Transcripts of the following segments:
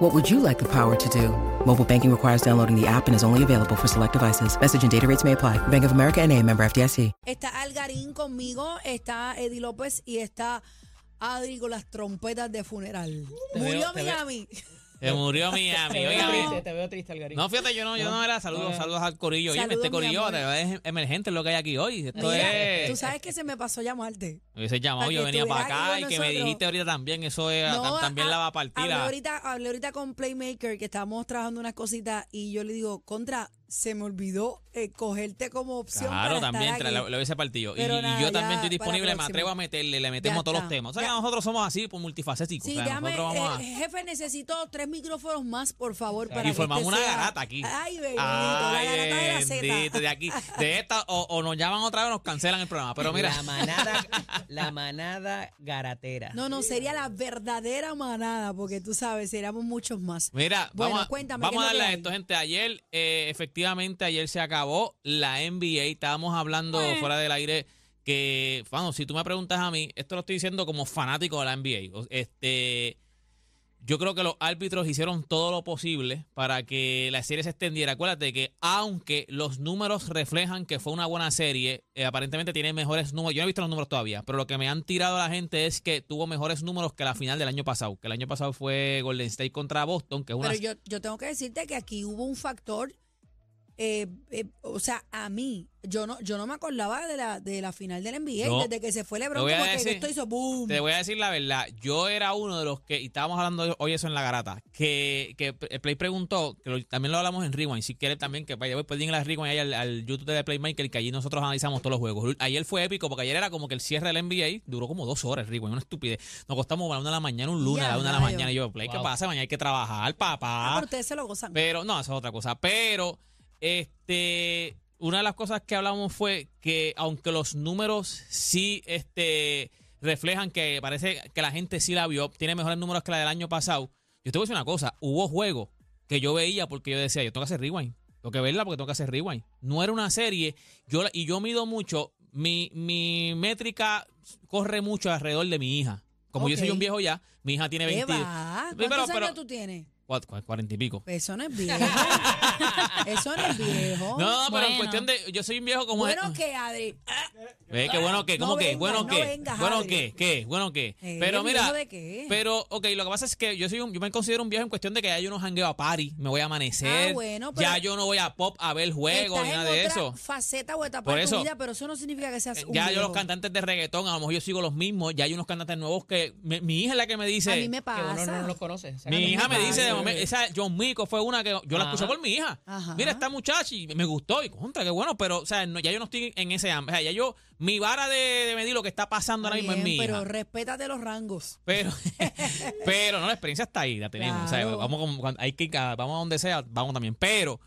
What would you like the power to do? Mobile banking requires downloading the app and is only available for select devices. Message and data rates may apply. Bank of America and a member FDIC. Está Algarín conmigo, está Eddie López y está Adri con las trompetas de funeral. Te Murió veo- te veo- Miami. Se murió Miami. Te veo Oiga, triste, te veo triste, Algarín. No, fíjate, yo no, yo no era saludos, saludos al corillo. Oye, Saludos, este corillo es emergente lo que hay aquí hoy. Esto Mira, es. tú sabes que se me pasó llamarte. Me hubiese llamado, yo venía para acá y que me dijiste ahorita también, eso es, No, también la va a partir. Hablé la- ahorita, hablé ahorita con Playmaker que estábamos trabajando unas cositas y yo le digo, contra, se me olvidó eh, cogerte como opción. Claro, para también estar aquí. lo, lo hubiese partido. Y, yo también estoy disponible, me atrevo a meterle, le metemos Ya todos los temas. O sea, Ya. que nosotros somos así, pues multifacéticos. Sí, o sea, vamos eh, a. jefe, necesito tres micrófonos más, por favor, para Y formamos una sea- garata aquí. Ay, bendito, Ay, la garata de la bendito, Z. de aquí, de esta, o, o nos llaman otra vez o nos cancelan el programa. Pero mira, La manada, la manada garatera. No, no, sería la verdadera manada, porque tú sabes, seríamos muchos más. Mira, Bueno, vamos, cuéntame, vamos ¿qué a darle a esto, gente. Ayer, eh, efectivamente, ayer se acabó la NBA. Estábamos hablando Eh. fuera del aire que, bueno, si tú me preguntas a mí, esto lo estoy diciendo como fanático de la NBA. Este, yo creo que los árbitros hicieron todo lo posible para que la serie se extendiera. Acuérdate que aunque los números reflejan que fue una buena serie, eh, aparentemente tiene mejores números. Yo no he visto los números todavía, pero lo que me han tirado la gente es que tuvo mejores números que la final del año pasado. Que el año pasado fue Golden State contra Boston, que es una Pero yo, yo tengo que decirte que aquí hubo un factor, eh, eh, o sea, a mí, yo no, yo no me acordaba de la, de la final del NBA, desde que se fue LeBron, como que decir- esto hizo boom. Te voy a decir la verdad, yo era uno de los que, y estábamos hablando hoy eso en la garata, que, que Play preguntó, que lo- también lo hablamos en Rewind, si quiere también que vaya, pueden ir a Rewind ahí al, al YouTube de Playmaker, que allí nosotros analizamos todos los juegos. Ayer fue épico, porque ayer era como que el cierre del NBA duró como dos horas, Rewind, una estupidez. Nos costamos a la una de la mañana, un lunes, a la una de la mañana, y yo, Play, ¿qué Wow. pasa? Mañana hay que trabajar, Ah, papá. pero ustedes se lo gozan. Pero, no, eso es otra cosa. Pero, este, una de las cosas que hablamos fue que aunque los números sí, este, reflejan que parece que la gente sí la vio, tiene mejores números que la del año pasado. Yo te voy a decir una cosa, hubo juegos que yo veía porque yo decía, yo tengo que hacer rewind. Tengo que verla porque tengo que hacer rewind. No era una serie, yo y yo mido mucho, mi, mi métrica corre mucho alrededor de mi hija. Como yo soy un viejo ya, mi hija tiene ¿Qué 20. va? Pero- ¿Cuántos pero- años tú tienes? Cua- cua- 40 y pico. Pues Eso no es viejo. Eso no es viejo. No, pero en Bueno. cuestión de. Yo soy un viejo como. bueno que, Adri. Ve, qué bueno que, No ¿cómo que? vengas, Bueno no que. vengas, Bueno Adri. que, ¿qué? Bueno que. Eh, Pero mira. ¿viejo de qué? Pero, ok, lo que pasa es que yo soy un, yo me considero un viejo en cuestión de que ya yo no jangueo a party, me voy a amanecer. Ah, bueno, pero- ya yo no voy a pop a ver juegos Estás ni en nada de otra eso. faceta o etapa Por de tu eso- vida, pero eso no significa que seas un Ya yo viejo. los cantantes de reggaetón, a lo mejor yo sigo los mismos, ya hay unos cantantes nuevos que mi, mi hija es la que me dice. A mí me Que pasa. uno no los conoce. Mi hija me dice de esa John Mico fue una que yo la escuché por mi hija. Ajá. Mira, esta muchacha y me gustó y contra, qué bueno, pero o sea, no- ya yo no estoy en ese ámbito. O sea, ya yo, mi vara de, de medir lo que está pasando Está ahora mismo es mi pero hija. respétate los rangos. Pero, pero no, la experiencia está ahí, la tenemos. O sea, vamos, con- cuando- hay que, vamos a donde sea, vamos también. Pero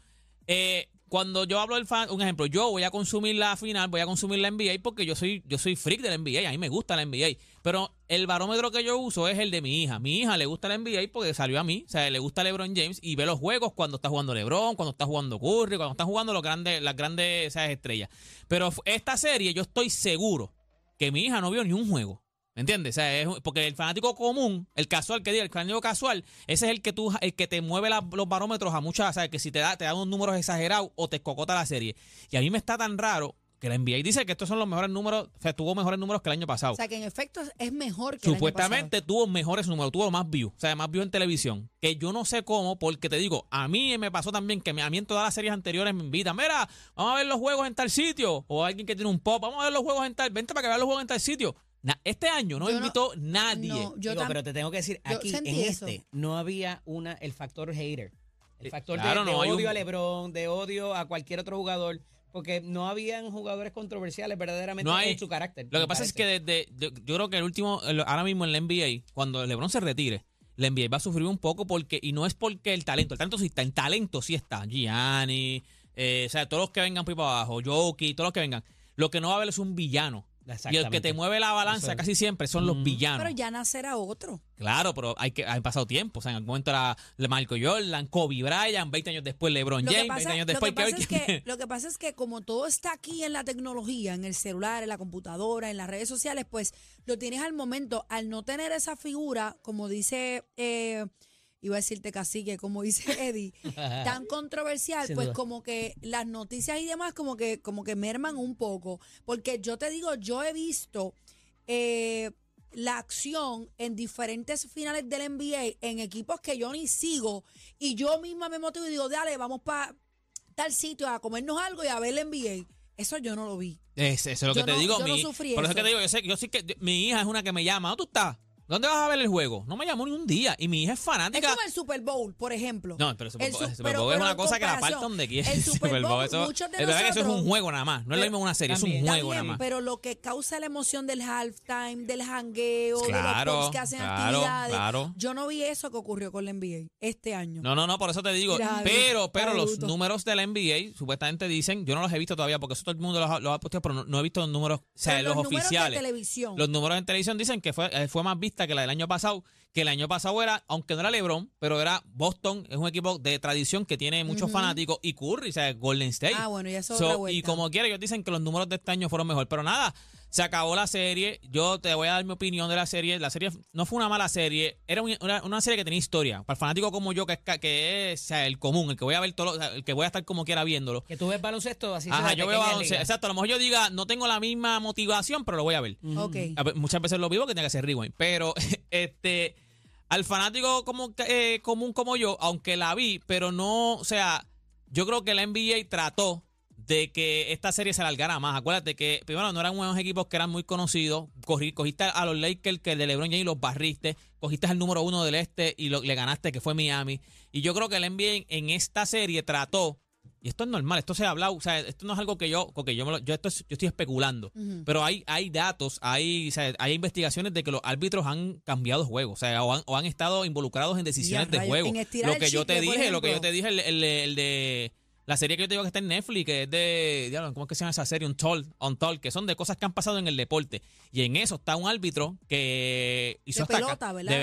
eh, cuando yo hablo del fan, un ejemplo, yo voy a consumir la final, voy a consumir la NBA porque yo soy, yo soy freak de la NBA, a mí me gusta la NBA. Pero el barómetro que yo uso es el de mi hija. Mi hija le gusta la NBA porque salió a mí, o sea, le gusta LeBron James y ve los juegos cuando está jugando LeBron, cuando está jugando Curry, cuando está jugando los grandes, las grandes o estrellas. Pero esta serie yo estoy seguro que mi hija no vio ni un juego. ¿Me entiendes? O sea, es- porque el fanático común, el casual que diga, el fanático casual, ese es el que tú, el que te mueve la- los barómetros a muchas, o sea, que si te da, te da unos números exagerados o te cocota la serie. Y a mí me está tan raro que la NBA dice que estos son los mejores números, o sea, tuvo mejores números que el año pasado. O sea, que en efecto es mejor que el año Supuestamente tuvo mejores números, tuvo más views, o sea, más views en televisión. Que yo no sé cómo, porque te digo, a mí me pasó también que me- a mí en todas las series anteriores me invitan, mira, vamos a ver los juegos en tal sitio, o alguien que tiene un pop, vamos a ver los juegos en tal, vente para que vean los juegos en tal sitio. Na- este año no Yo no- invitó nadie. No, yo Digo, tam- pero te tengo que decir, aquí en eso. este no había una el factor hater. El Eh, factor de- claro, de, no, hay odio un- a LeBron, de odio a cualquier otro jugador, porque no habían jugadores controversiales verdaderamente No hay- en su carácter. Lo que pasa es que desde, yo, yo creo que el último, el- ahora mismo en la NBA, cuando LeBron se retire, la NBA va a sufrir un poco porque, y no es porque el talento, el talento sí está, el talento sí está, Gianni, eh, o sea, todos los que vengan por ahí para abajo, Jokic, todos los que vengan. lo que no va a haber es un villano. Y el que te mueve la balanza casi siempre son los villanos. Pero ya nacerá otro. Claro, pero hay que han pasado tiempo. O sea, en algún momento era Michael Jordan, Kobe Bryant, 20 años después LeBron Lo James, pasa, 20 años lo después que pasa es que, lo que pasa es que como todo está aquí en la tecnología, en el celular, en la computadora, en las redes sociales, pues lo tienes al momento. Al no tener esa figura, como dice, eh, iba a decirte cacique, como dice Eddie, tan controversial, pues como que las noticias y demás como que, como que merman un poco. Porque yo te digo, yo he visto eh, la acción en diferentes finales del NBA en equipos que yo ni sigo y yo misma me motivo y digo, dale, vamos para tal sitio a comernos algo y a ver el NBA. Eso yo no lo vi. Es- eso es lo Yo que te no- digo. yo no mi- sufrí por eso es eso. que te digo, yo sé, yo sí que mi hija es una que me llama. ¿Dónde tú estás? ¿Dónde vas a ver el juego? No me llamó ni un día. Y mi hija es Es fanática. como el Super Bowl, por ejemplo. No, pero el Super Bowl, el Super pero- Bowl es una cosa que la aparta donde quiera. el Super Bowl, eso, muchos de es eso es un juego nada más. No es lo mismo una serie, es un También. juego Está nada más. pero lo que causa la emoción del halftime, del jangueo, de Claro, los pops que hacen claro, actividades. claro. Yo no vi eso que ocurrió con la NBA este año. No, no, no, por eso te digo. Pero, pero los bruto. números de la NBA supuestamente dicen, yo no los he visto todavía porque eso todo el mundo los ha, los ha posteado, pero no, no he visto los números, o sea, Pero los, números oficiales. de televisión. Los números en televisión dicen que fue, eh, fue más vista que la del año pasado, que el año pasado era, aunque no era LeBron, pero era Boston, es un equipo de tradición que tiene muchos fanáticos, y Curry, o sea, Golden State. Ah, bueno, y eso es So, y como quiera, ellos dicen que los números de este año fueron mejor. Pero nada, se acabó la serie. Yo te voy a dar mi opinión de la serie. La serie no fue una mala serie. Era un- una, una serie que tenía historia. Para el fanático como yo, que es, que es o sea, el común, el que voy a ver todo, lo- o sea, el que voy a estar como quiera viéndolo. Que tú ves baloncesto así. Ajá, yo veo baloncesto. liga. Exacto, a lo mejor yo diga, no tengo la misma motivación, pero lo voy a ver. Ok. A ver, muchas veces lo vivo que tiene que hacer rewind. Pero este al fanático como, eh, común como yo, aunque la vi, pero no, o sea, yo creo que la NBA trató de que esta serie se alargara más. Acuérdate que primero no eran unos equipos que eran muy conocidos. Cogiste a los Lakers que de LeBron James los barriste. Cogiste al número uno del este y lo- le ganaste, que fue Miami. Y yo creo que la NBA en, esta serie trató, y esto es normal, esto se ha hablado, o sea, esto no es algo que yo, porque yo, me lo- yo, esto es- yo estoy especulando. Pero hay, hay datos, hay, o sea, hay investigaciones de que los árbitros han cambiado juego, o sea, o han, o han estado involucrados en decisiones de juego. en estirar Lo el que yo te dije, lo que yo te dije, el, el de- el de la serie que yo te digo que está en Netflix, que es de, ¿cómo es que se llama esa serie? Untold, Untold, que son de cosas que han pasado en el deporte. Y en eso está un árbitro que hizo De hasta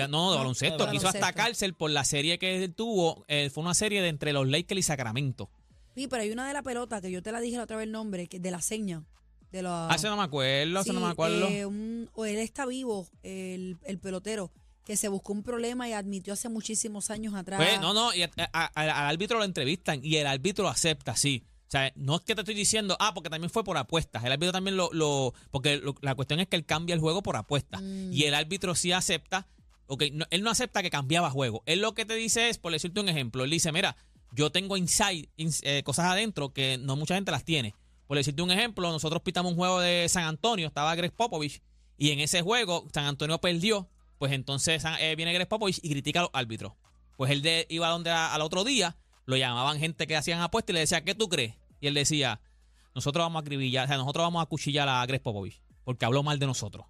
no, de baloncesto, de que hizo hasta cárcel por la serie que él tuvo. eh, fue una serie de entre los Lakers y Sacramento. Sí, pero hay una de la pelota que yo te la dije la otra vez el nombre, que de la seña. De la, Ah, eso no me acuerdo, eso no Sí, me acuerdo. eh, un- o él está vivo, el, el pelotero, que se buscó un problema y admitió hace muchísimos años atrás. Pues, no, no, y a- a- a- al árbitro lo entrevistan y el árbitro acepta, sí. O sea, no es que te estoy diciendo, ah, porque también fue por apuestas. El árbitro también lo. lo porque lo- la cuestión es que él cambia el juego por apuestas. Mm. Y el árbitro sí acepta. Ok, no- él no acepta que cambiaba juego. Él lo que te dice es, por decirte un ejemplo, él dice, mira, yo tengo inside, ins- eh, cosas adentro que no mucha gente las tiene. Por decirte un ejemplo, nosotros pitamos un juego de San Antonio, estaba Greg Popovich, y en ese juego San Antonio perdió, pues entonces San- eh, viene Greg Popovich y critica a los árbitros. Pues él de- iba donde a- al otro día, lo llamaban gente que hacían apuestas y le decía, ¿qué tú crees? Y él decía, nosotros vamos a acribillar, o sea, nosotros vamos a cuchillar a Greg Popovich, porque habló mal de nosotros.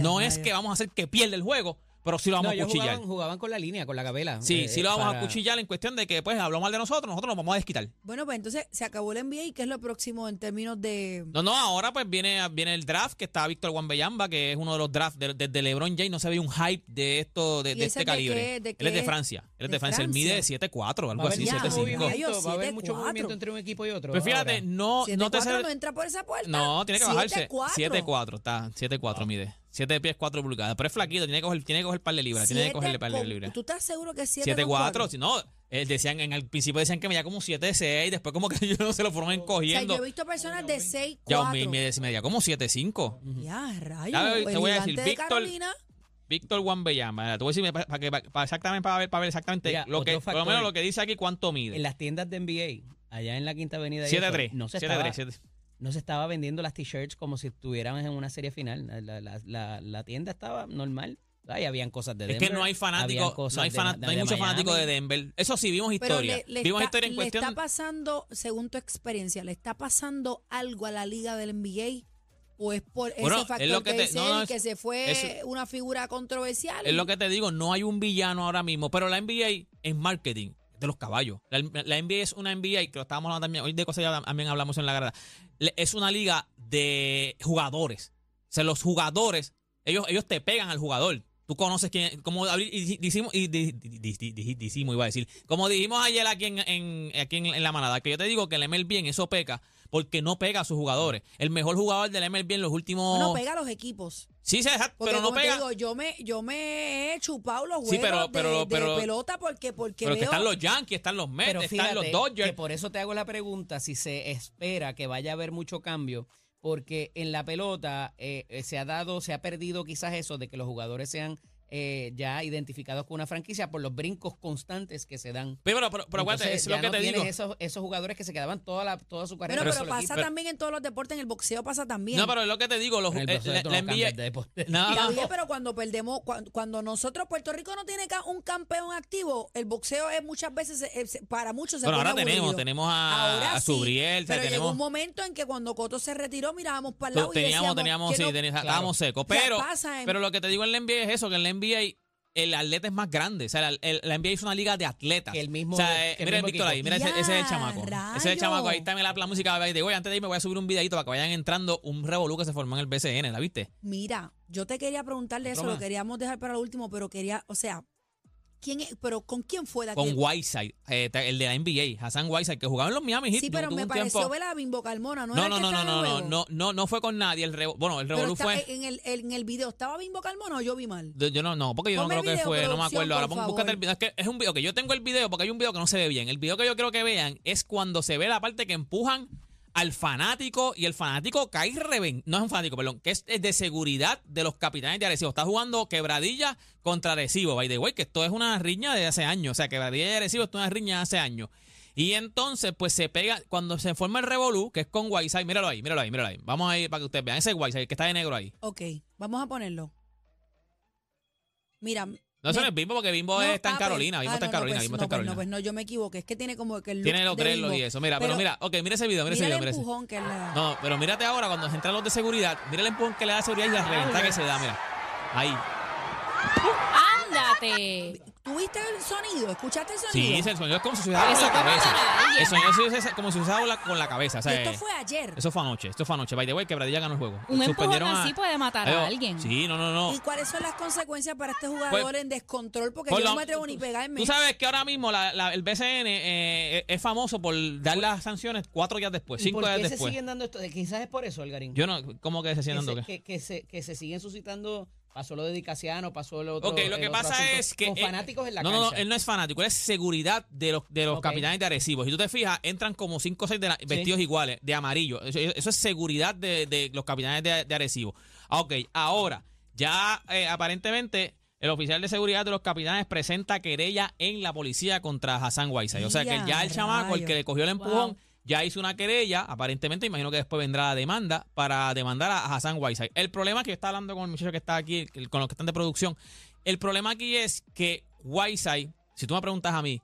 No es que vamos a hacer que pierda el juego, pero sí lo vamos No, a cuchillar. jugaban, jugaban con la línea, con la gabela. Sí, eh, sí lo vamos para- a cuchillar en cuestión de que pues habló mal de nosotros, nosotros nos vamos a desquitar. Bueno, pues entonces se acabó el NBA y ¿qué es lo próximo en términos de... No, no, ahora pues viene, viene el draft que está Víctor Wambeyamba, que es uno de los drafts de- desde LeBron James, no se ve un hype de esto, de, ¿Y de ese este de calibre. qué- de él es de qué? Francia, él es de, ¿De Francia, él mide Francia? 7'4, Va algo a haber así, Ya, mucho 7'5. movimiento. movimiento, va a haber mucho 7-4. movimiento entre un equipo y otro. Pues fíjate, ahora. no, no te 7-4 sé- no entra por esa puerta. No, tiene que bajarse. 7-4. 7'4, está, 7'4 mide. 7 pies 4 pulgadas, pero es flaquito, tiene que coger, tiene que coger par de libras, tiene que cogerle par de libras. ¿Tú estás seguro que es 7 7'4, si no, eh, decían, en el principio decían que medía como 7'6, después como que ellos no se lo fueron O sea, encogiendo. yo he visto personas de 6, Ya 4. me, me, medía como 7'5. Ya, rayos. Ya, te voy a decir, de Víctor- Carolina. Víctor Wambeyama, te voy a decir para, que, para exactamente para ver, para ver exactamente Mira, lo que, otro por lo factor. menos lo que dice aquí cuánto mide. En las tiendas de NBA, allá en la Quinta Avenida, y eso, 7'3, no, se 7'3, estaba, 7'3. No se estaba vendiendo las t-shirts como si estuvieran en una serie final. La, la- la- la tienda estaba normal. Ahí habían cosas de Es Denver. que no hay fanáticos, cosas no hay, de- fana- de- no hay muchos fanáticos de Denver. Eso sí, vimos Pero historia. le, le vimos está, historia en le cuestión. está pasando, según tu experiencia, ¿le está pasando algo a la liga del NBA? ¿O es por Bueno, ese es factor lo que que, te- dice no, no, él, es- que se fue una figura controversial? Es lo que te digo, no hay un villano ahora mismo, pero la NBA en marketing de los caballos. La, la NBA es una NBA, que lo estábamos hablando también, hoy de cosas ya también hablamos en la grada. Es una liga de jugadores. O sea, los jugadores, ellos, ellos te pegan al jugador. Tú conoces quién, como y dijimos, y di- di- di- di- di- dijimos, iba a decir, como dijimos ayer aquí en, en- aquí en la manada, que yo te digo que el MLB en eso peca, porque no pega a sus jugadores. El mejor jugador del MLB en los últimos... No pega a los equipos. sí, se deja, Porque pero no pega. digo, yo me, yo me he chupado los Sí, juegos pero- de- pero- de, pero- pelota porque, porque pero que veo... están los Yankees, están los Mets, Pero están los Dodgers. que por eso te hago la pregunta si se espera que vaya a haber mucho cambio, porque en la pelota eh, eh, se ha dado, se ha perdido quizás eso de que los jugadores sean eh, ya identificados con una franquicia por los brincos constantes que se dan. Pero, pero, pero Entonces, es ya lo que no te tienes digo. Esos, esos jugadores que se quedaban toda, la, toda su carrera. Pero solo pasa equipo. también en todos los deportes, en el boxeo pasa también. No, pero es lo que te digo, los, En el eh, boxeo la, tú la no cambias NBA de deporte. No, Está no, bien, pero cuando perdemos, cuando, cuando nosotros, Puerto Rico no tiene un campeón activo, el boxeo es muchas veces, eh, para muchos se pone ahora tenemos, aburrido. tenemos a, Ahora a Subriel, pero llegó tenemos, un momento en que cuando Coto se retiró mirábamos para el tú- lado y teníamos, decíamos teníamos, que sí, no- teníamos- Claro. estábamos secos. O sea, Pero, pero lo que te digo en la NBA es eso, que en la NBA el atleta es más grande. O sea, el- el- la NBA es una liga de atletas. El mismo- O sea, eh, el mira el Víctor ahí, mira ese, ese es el chamaco. Ese es el chamaco, ahí está la, la música. De, Oye, antes de irme voy a subir un videito para que vayan entrando un revolú que se formó en el BCN, ¿la viste? Mira, yo te quería preguntar de eso, lo queríamos dejar para lo último, pero quería, o sea, ¿quién es, pero con quién fue de Con? Whiteside, eh, el de la NBA, Hassan Whiteside, que jugaba en los Miami Heat. Sí, pero me pareció ver a Bimbo Carmona, ¿no? No, no, no, no, no, no, no, fue con nadie. El revo- bueno, el revolú fue. en el, en el video, ¿estaba Bimbo Carmona o yo vi mal? Yo no, no, porque yo Ponme no creo que fue, no me acuerdo. Ahora pon- búscate el video. Es que es un video que yo tengo el video porque hay un video que no se ve bien. El video que yo quiero que vean es cuando se ve la parte que empujan al fanático y el fanático cae reven, no es un fanático, perdón, que es de seguridad de los capitanes de Arecibo. Está jugando quebradilla contra Arecibo, by the way, que esto es una riña de hace años. O sea, quebradilla y Arecibo es una riña de hace años. Y entonces, pues se pega, cuando se forma el revolú, que es con Whiteside, míralo ahí, míralo ahí, míralo ahí. Vamos a ir para que ustedes vean. Ese es Whiteside, que está de negro ahí. Ok, vamos a ponerlo. Mira. No, eso no es Bimbo, porque Bimbo no, está en Carolina. pues- Bimbo ah, está en no, no, Carolina, pues, Bimbo no, está en pues, Carolina. No, pues no, yo me equivoqué. Es que tiene como que el look Tiene los dreadlocks y eso. Mira, pero, mira, ok, mira ese video, mira ese Mira video, el mira ese. empujón que él le da. No, pero mírate ahora cuando se entran los de seguridad, mira el empujón que le da seguridad y la reventa que se da, mira. Ahí. ¡Ándate! ¿Tuviste el sonido? ¿Escuchaste el sonido? Sí, ese sonido es como si se usara con la cabeza. a. El sonido usa como si se con la cabeza. O Y sea, esto fue ayer. eso fue anoche, esto fue anoche. By the way, Quebradilla ganó el juego. Un empujón a- así puede matar a alguien. Sí, no, no, no. ¿Y cuáles son las consecuencias para este jugador Pues- en descontrol? Porque Pues yo no me atrevo ni pegarme. Tú sabes que ahora mismo la- la- el BCN eh, es famoso por dar las sanciones cuatro días después, ¿Y cinco por días qué se después. siguen dando esto? Quizás es por eso, Algarín. Yo no, ¿cómo que se que, siguen dando se, qué? que, que se, que se siguen suscitando. Pasó lo de Dicasiano, pasó lo otro. Ok, lo que pasa asunto, es que. Con fanáticos en la no, cancha. no, no, él no es fanático, él es seguridad de los, de los capitanes de Arecibo. Si tú te fijas, entran como cinco o seis de la- vestidos iguales, de amarillo. Eso, eso es seguridad de, de los capitanes de, de Arecibo. Ah, Ok, ahora, ya eh, aparentemente. El oficial de seguridad de los capitanes presenta querella en la policía contra Hassan Whiteside. O sea que Ya, el chamaco, el que le cogió el empujón, Wow. Ya hizo una querella. Aparentemente, imagino que después vendrá la demanda para demandar a Hassan Whiteside. El problema que yo estaba hablando con el muchacho que está aquí, con los que están de producción, el problema aquí es que Whiteside, si tú me preguntas a mí,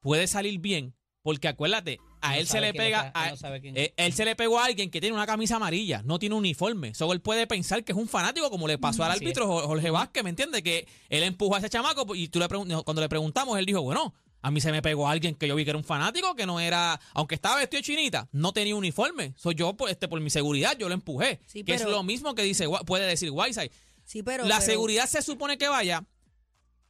puede salir bien, porque acuérdate, a No él se le pega, está, a- no eh, él se le pegó a alguien que tiene una camisa amarilla, no tiene uniforme. Solo él puede pensar que es un fanático, como le pasó al Así árbitro Jo- Jorge Vázquez, ¿me entiendes? Que él empujó a ese chamaco y tú le cuando le preguntamos, él dijo, bueno, a mí se me pegó alguien que yo vi que era un fanático, que no era, aunque estaba vestido de chinita, no tenía uniforme. Soy yo, pues, este, por mi seguridad, yo lo empujé. Sí, que es lo mismo que dice, puede decir Whiteside. Sí, pero. la pero- seguridad se supone que vaya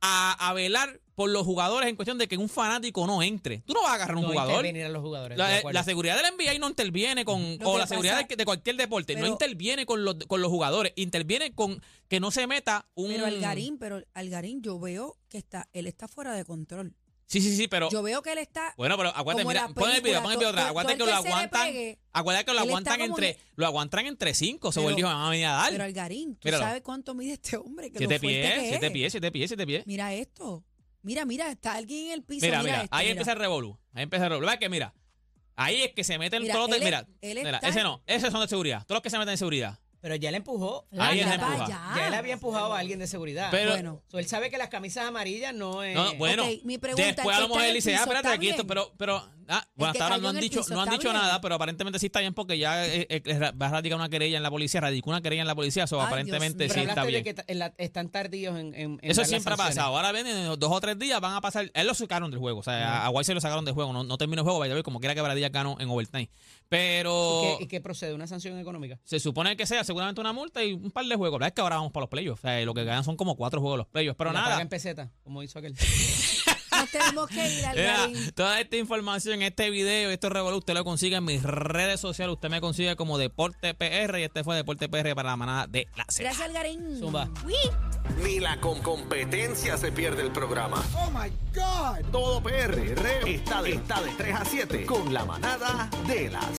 a, a velar por los jugadores en cuestión de que un fanático no entre. Tú no vas a agarrar un no jugador. a los jugadores. La, seguridad del NBA no interviene con, Lo o la seguridad pasa- de, de cualquier deporte, no interviene con los, con los jugadores, interviene con que no se meta un... Pero Algarín, pero Algarín, yo veo que está, él está fuera de control. Sí, sí, sí, pero... Yo veo que él está. Bueno, pero aguárdate, como mira, pon el video, pon el video to- Aguárdate que lo el aguantan. pegue, Aguárdate que lo él aguantan entre, lo aguantan entre cinco. Se Pero- volvió a venir a dar. Pero Algarín, ¿tú sabes cuánto mide este hombre? Que siete pies, siete es. pies, siete pies, siete pies. Mira esto. Mira, mira, está alguien en el piso. Mira, Mira, esto, ahí empieza el revolú. Ahí empieza el revolú. ¿Ves que mira? Ahí es que se él es- Mira, él mira, ese no, esos son de seguridad. Todos los que se meten en seguridad. Pero ya le empujó. Empuja. allá. Ya él había empujado a alguien de seguridad. Pero- Bueno. So, él sabe que las camisas amarillas no es. No, no, bueno, Ok, mi pregunta, después el a que lo mejor está en él el dice, ah, piso, espérate, ¿está aquí esto, bien? pero, pero, ah, bueno, que hasta ahora cayó no en han el dicho, piso, no han ¿está dicho bien? nada, pero aparentemente sí está bien porque ya eh, eh, va a radicar una querella en la policía, radicó una querella en la policía, eso Ay, aparentemente Dios sí Pero está bien. de que ta- en la- están tardíos en. en- en Eso dar las siempre ha sanciones. pasado. Ahora ven, en dos o tres días van a pasar. Él lo sacaron del juego. O sea, a- a White se lo sacaron del juego. No, no terminó el juego, vaya a ver como quiera que Bradilla ganó en overtime. Pero ¿Y qué, y qué procede? ¿Una sanción económica? se supone que sea seguramente una multa y un par de juegos. La verdad es que ahora vamos para los playoffs. O sea, lo que ganan son como cuatro juegos los playoffs. Pero La nada. en peseta, como hizo aquel. Nos tenemos que ir al Mira, Garín. toda esta información, este video, este revolú, usted lo consigue en mis redes sociales. Usted me consigue como Deporte PR y este fue Deporte PR para la manada de la Z. Gracias, Algarín. Zumba. Uy. Ni la con competencia se pierde el programa. Oh my God. Todo PR está de, está de 3 a 7 con la manada de la